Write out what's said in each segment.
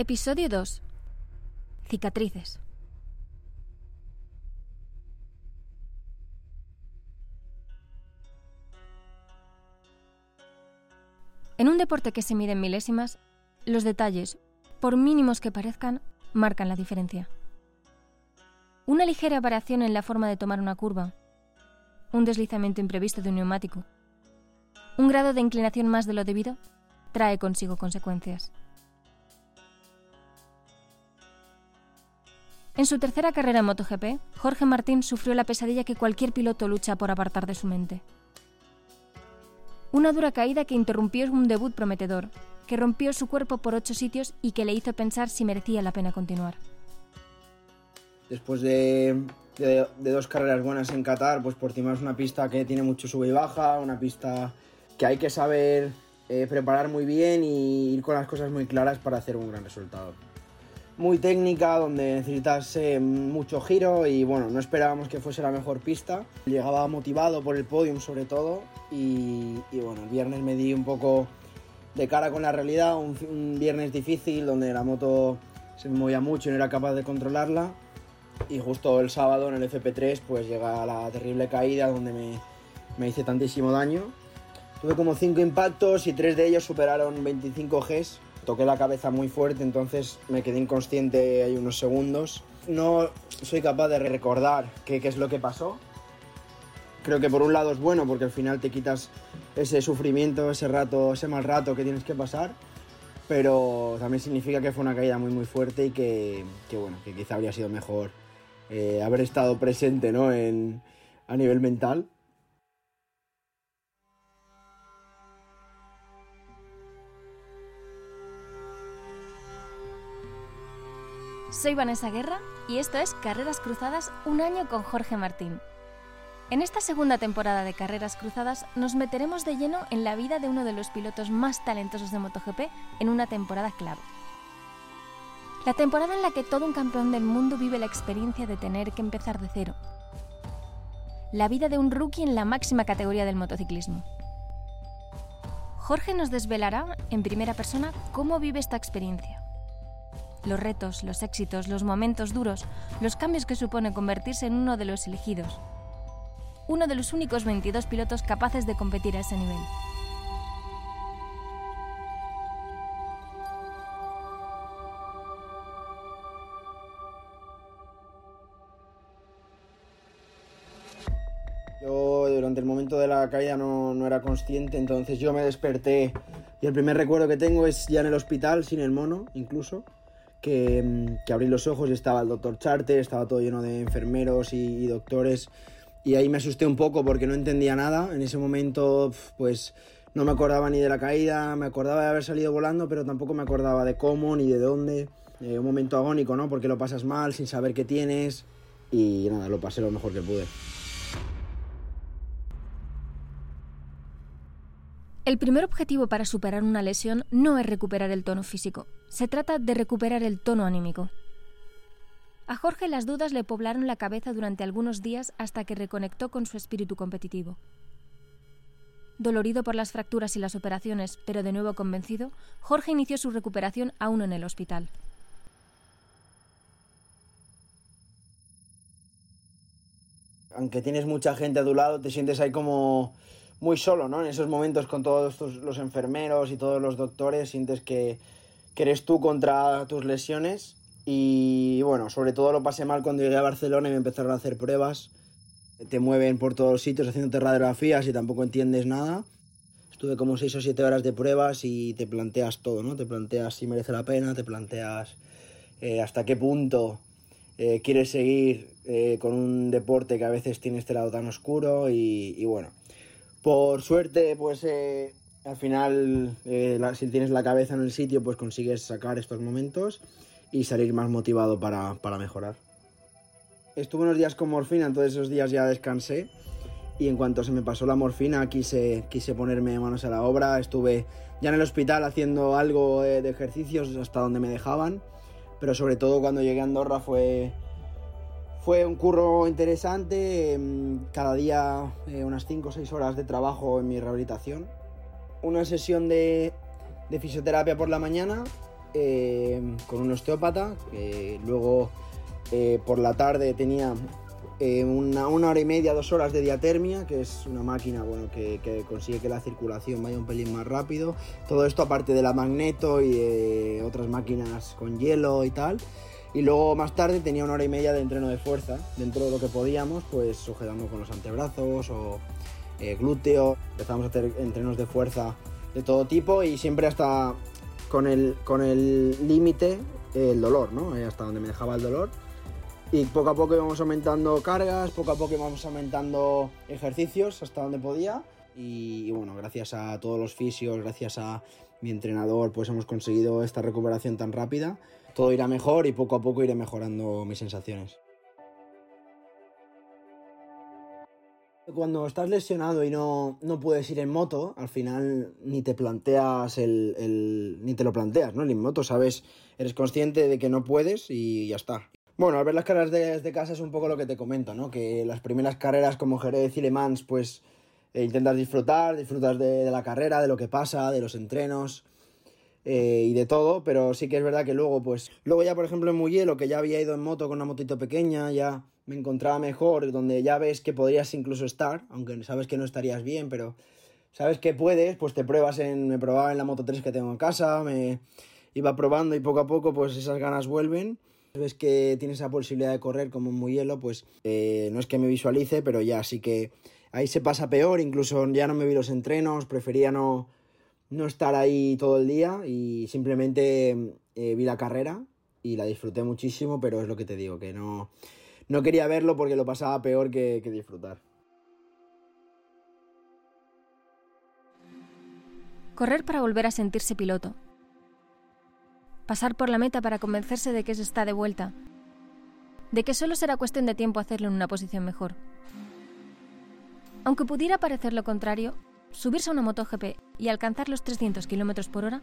Episodio 2. Cicatrices. En un deporte que se mide en milésimas, los detalles, por mínimos que parezcan, marcan la diferencia. Una ligera variación en la forma de tomar una curva, un deslizamiento imprevisto de un neumático, un grado de inclinación más de lo debido, trae consigo consecuencias. En su tercera carrera en MotoGP, Jorge Martín sufrió la pesadilla que cualquier piloto lucha por apartar de su mente. Una dura caída que interrumpió un debut prometedor, que rompió su cuerpo por ocho sitios y que le hizo pensar si merecía la pena continuar. Después de, dos carreras buenas en Qatar, pues Portimao es una pista que tiene mucho sube y baja, una pista que hay que saber eh, preparar muy bien y ir con las cosas muy claras para hacer un gran resultado muy técnica, donde necesitas eh, mucho giro y bueno, no esperábamos que fuese la mejor pista. Llegaba motivado por el podium sobre todo y, bueno, el viernes me di un poco de cara con la realidad, un, viernes difícil donde la moto se movía mucho y no era capaz de controlarla y justo el sábado en el FP3 pues llega la terrible caída donde me, me hice tantísimo daño. Tuve como 5 impactos y 3 de ellos superaron 25 Gs toqué la cabeza muy fuerte, entonces me quedé inconsciente ahí unos segundos. No soy capaz de recordar qué, qué es lo que pasó. Creo que por un lado es bueno porque al final te quitas ese sufrimiento, ese rato, ese mal rato que tienes que pasar, pero también significa que fue una caída muy muy fuerte y que, que bueno, que quizá habría sido mejor eh, haber estado presente ¿no? en, a nivel mental Soy Vanessa Guerra y esto es Carreras Cruzadas, un año con Jorge Martín. En esta segunda temporada de Carreras Cruzadas nos meteremos de lleno en la vida de uno de los pilotos más talentosos de MotoGP en una temporada clave. La temporada en la que todo un campeón del mundo vive la experiencia de tener que empezar de cero. La vida de un rookie en la máxima categoría del motociclismo. Jorge nos desvelará, en primera persona, cómo vive esta experiencia los retos, los éxitos, los momentos duros, los cambios que supone convertirse en uno de los elegidos. Uno de los únicos 22 pilotos capaces de competir a ese nivel. Yo durante el momento de la caída no, era consciente, entonces yo me desperté y el primer recuerdo que tengo es ya en el hospital, sin el mono incluso, que, abrí los ojos y estaba el doctor Charter, estaba todo lleno de enfermeros y, doctores y ahí me asusté un poco porque no entendía nada. En ese momento, pues no me acordaba ni de la caída, me acordaba de haber salido volando, pero tampoco me acordaba de cómo ni de dónde. Eh, un momento agónico, ¿no? Porque lo pasas mal, sin saber qué tienes. Y nada, lo pasé lo mejor que pude. El primer objetivo para superar una lesión no es recuperar el tono físico, se trata de recuperar el tono anímico. A Jorge las dudas le poblaron la cabeza durante algunos días hasta que reconectó con su espíritu competitivo. Dolorido por las fracturas y las operaciones, pero de nuevo convencido, Jorge inició su recuperación aún en el hospital. Aunque tienes mucha gente a tu lado, te sientes ahí como muy solo, ¿no? En esos momentos con todos los enfermeros y todos los doctores, sientes que, eres tú contra tus lesiones. Y bueno, sobre todo lo pasé mal cuando llegué a Barcelona y me empezaron a hacer pruebas. Te mueven por todos los sitios haciéndote radiografías y tampoco entiendes nada. Estuve como seis o siete horas de pruebas y te planteas todo, ¿no? Te planteas si merece la pena, te planteas eh, hasta qué punto eh, quieres seguir eh, con un deporte que a veces tiene este lado tan oscuro y bueno, por suerte, pues eh, al final, eh, si tienes la cabeza en el sitio, pues consigues sacar estos momentos y salir más motivado para, mejorar. Estuve unos días con morfina, entonces esos días ya descansé y en cuanto se me pasó la morfina quise, quise ponerme manos a la obra. Estuve ya en el hospital haciendo algo eh, de ejercicios hasta donde me dejaban, pero sobre todo cuando llegué a Andorra fue, fue un curro interesante, em, cada día eh, unas 5 o 6 horas de trabajo en mi rehabilitación. Una sesión de, fisioterapia por la mañana, eh, con un osteópata, luego eh, por la tarde tenía eh, una, hora y media, dos horas de diatermia, que es una máquina bueno, que, consigue que la circulación vaya un pelín más rápido. Todo esto aparte de la magneto y otras máquinas con hielo y tal. Y luego más tarde tenía una hora y media de entreno de fuerza, dentro de lo que podíamos, pues sujetando con los antebrazos o eh, glúteo. Empezamos a hacer entrenos de fuerza de todo tipo y siempre hasta con el con el límite el dolor, ¿no? Hasta donde me dejaba el dolor y poco a poco íbamos aumentando cargas, poco a poco íbamos aumentando ejercicios hasta donde podía. Y, bueno, gracias a todos los fisios, gracias a mi entrenador, pues hemos conseguido esta recuperación tan rápida. Todo irá mejor y poco a poco iré mejorando mis sensaciones. Cuando estás lesionado y no, no, puedes ir en moto, al final ni te planteas el, el, ni te lo planteas, ¿no? En moto sabes, eres consciente de que no puedes y ya está. Bueno, al ver las carreras desde casa es un poco lo que te comento, ¿no? Que las primeras carreras como Jerez y Le Mans, pues eh, intentas disfrutar, disfrutas de, la carrera, de lo que pasa, de los entrenos eh, y de todo, pero sí que es verdad que luego, pues, luego ya, por ejemplo, en Mugello, que ya había ido en moto con una motito pequeña, ya me encontraba mejor, donde ya ves que podrías incluso estar, aunque sabes que no estarías bien, pero sabes que puedes, pues te pruebas en, me probaba en la Moto 3 que tengo en casa, me iba probando y poco a poco, pues esas ganas vuelven. Ves que tienes esa posibilidad de correr como muy hielo, pues eh, no es que me visualice, pero ya sí que ahí se pasa peor, incluso ya no me vi los entrenos, prefería no, no estar ahí todo el día y simplemente eh, vi la carrera y la disfruté muchísimo, pero es lo que te digo, que no, no quería verlo porque lo pasaba peor que, disfrutar. Correr para volver a sentirse piloto, pasar por la meta para convencerse de que se está de vuelta, de que solo será cuestión de tiempo hacerlo en una posición mejor. Aunque pudiera parecer lo contrario, subirse a una MotoGP y alcanzar los 300 km por hora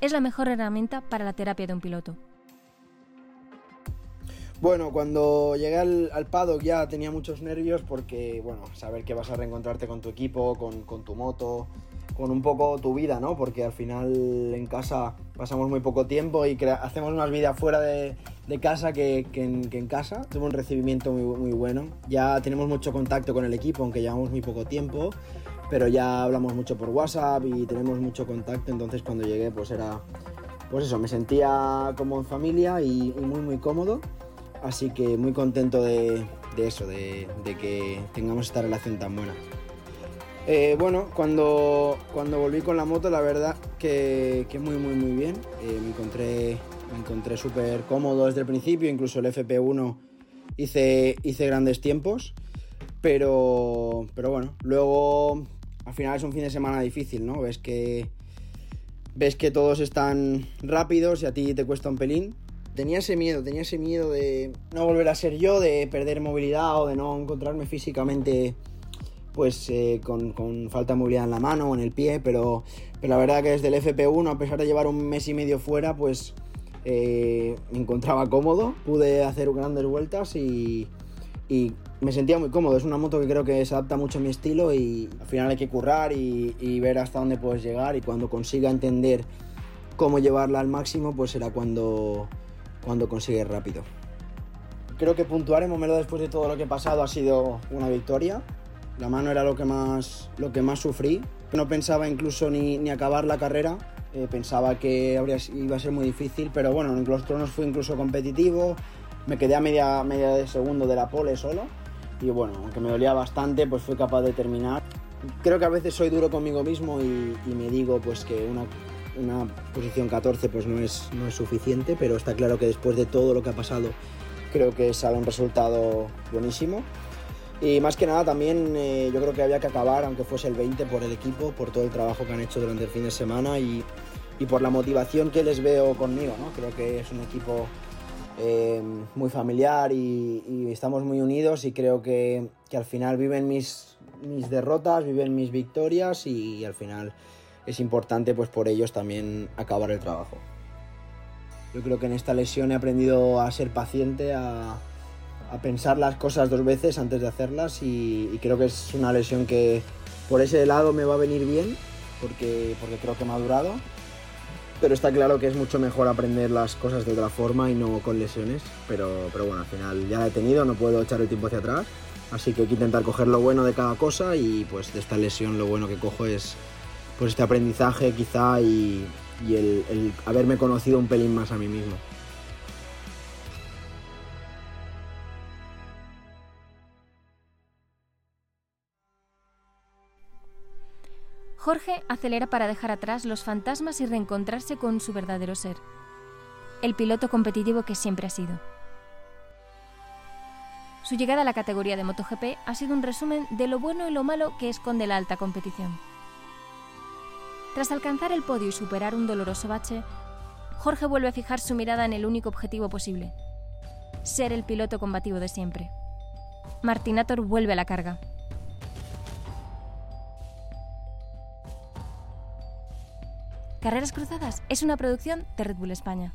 es la mejor herramienta para la terapia de un piloto. Bueno, cuando llegué al, al, paddock ya tenía muchos nervios porque, bueno, saber que vas a reencontrarte con tu equipo, con, con tu moto, con un poco tu vida, ¿no? Porque al final en casa pasamos muy poco tiempo y hacemos más vida fuera de, casa que, en, casa. Tuve un recibimiento muy, muy bueno. Ya tenemos mucho contacto con el equipo, aunque llevamos muy poco tiempo, pero ya hablamos mucho por WhatsApp y tenemos mucho contacto. Entonces cuando llegué, pues era, pues eso, me sentía como en familia y, muy, muy cómodo. Así que muy contento de, eso, de que tengamos esta relación tan buena. Eh, bueno, cuando, cuando volví con la moto, la verdad que, muy, muy, muy bien. Eh, me encontré, me encontré súper cómodo desde el principio, incluso el FP1 hice, hice grandes tiempos. Pero, pero bueno, luego al final es un fin de semana difícil, ¿no? Ves que, ves que todos están rápidos y a ti te cuesta un pelín. Tenía ese miedo, tenía ese miedo de no volver a ser yo, de perder movilidad o de no encontrarme físicamente pues eh, con, falta de movilidad en la mano o en el pie, pero, la verdad que desde el FP1, a pesar de llevar un mes y medio fuera, pues eh, me encontraba cómodo, pude hacer grandes vueltas y, me sentía muy cómodo. Es una moto que creo que se adapta mucho a mi estilo y al final hay que currar y, ver hasta dónde puedes llegar y cuando consiga entender cómo llevarla al máximo, pues será cuando, cuando consigues rápido. Creo que puntuar en Momelo después de todo lo que he pasado ha sido una victoria. La mano era lo que más, lo que más sufrí. No pensaba incluso ni, ni acabar la carrera. Eh, pensaba que habría, iba a ser muy difícil, pero bueno, en los tronos fue incluso competitivo. Me quedé a media, media de segundo de la pole solo. Y bueno, aunque me dolía bastante, pues fui capaz de terminar. Creo que a veces soy duro conmigo mismo y, y me digo pues que una, una, posición 14 pues no es, no es suficiente, pero está claro que después de todo lo que ha pasado, creo que sale un resultado buenísimo. Y más que nada también eh, yo creo que había que acabar, aunque fuese el 20, por el equipo, por todo el trabajo que han hecho durante el fin de semana y, y por la motivación que les veo conmigo. ¿no? Creo que es un equipo eh, muy familiar y, y, estamos muy unidos y creo que, que, al final viven mis, mis derrotas, viven mis victorias y, y al final es importante pues por ellos también acabar el trabajo. Yo creo que en esta lesión he aprendido a ser paciente, a, a pensar las cosas dos veces antes de hacerlas y, creo que es una lesión que por ese lado me va a venir bien porque, porque creo que me ha durado. pero está claro que es mucho mejor aprender las cosas de otra forma y no con lesiones. Pero, pero bueno, al final ya la he tenido, no puedo echar el tiempo hacia atrás. Así que hay que intentar coger lo bueno de cada cosa y pues de esta lesión lo bueno que cojo es pues este aprendizaje quizá y, el, el haberme conocido un pelín más a mí mismo. Jorge acelera para dejar atrás los fantasmas y reencontrarse con su verdadero ser, el piloto competitivo que siempre ha sido. Su llegada a la categoría de MotoGP ha sido un resumen de lo bueno y lo malo que esconde la alta competición. Tras alcanzar el podio y superar un doloroso bache, Jorge vuelve a fijar su mirada en el único objetivo posible, ser el piloto combativo de siempre. Martinator vuelve a la carga. Carreras Cruzadas es una producción de Red Bull España.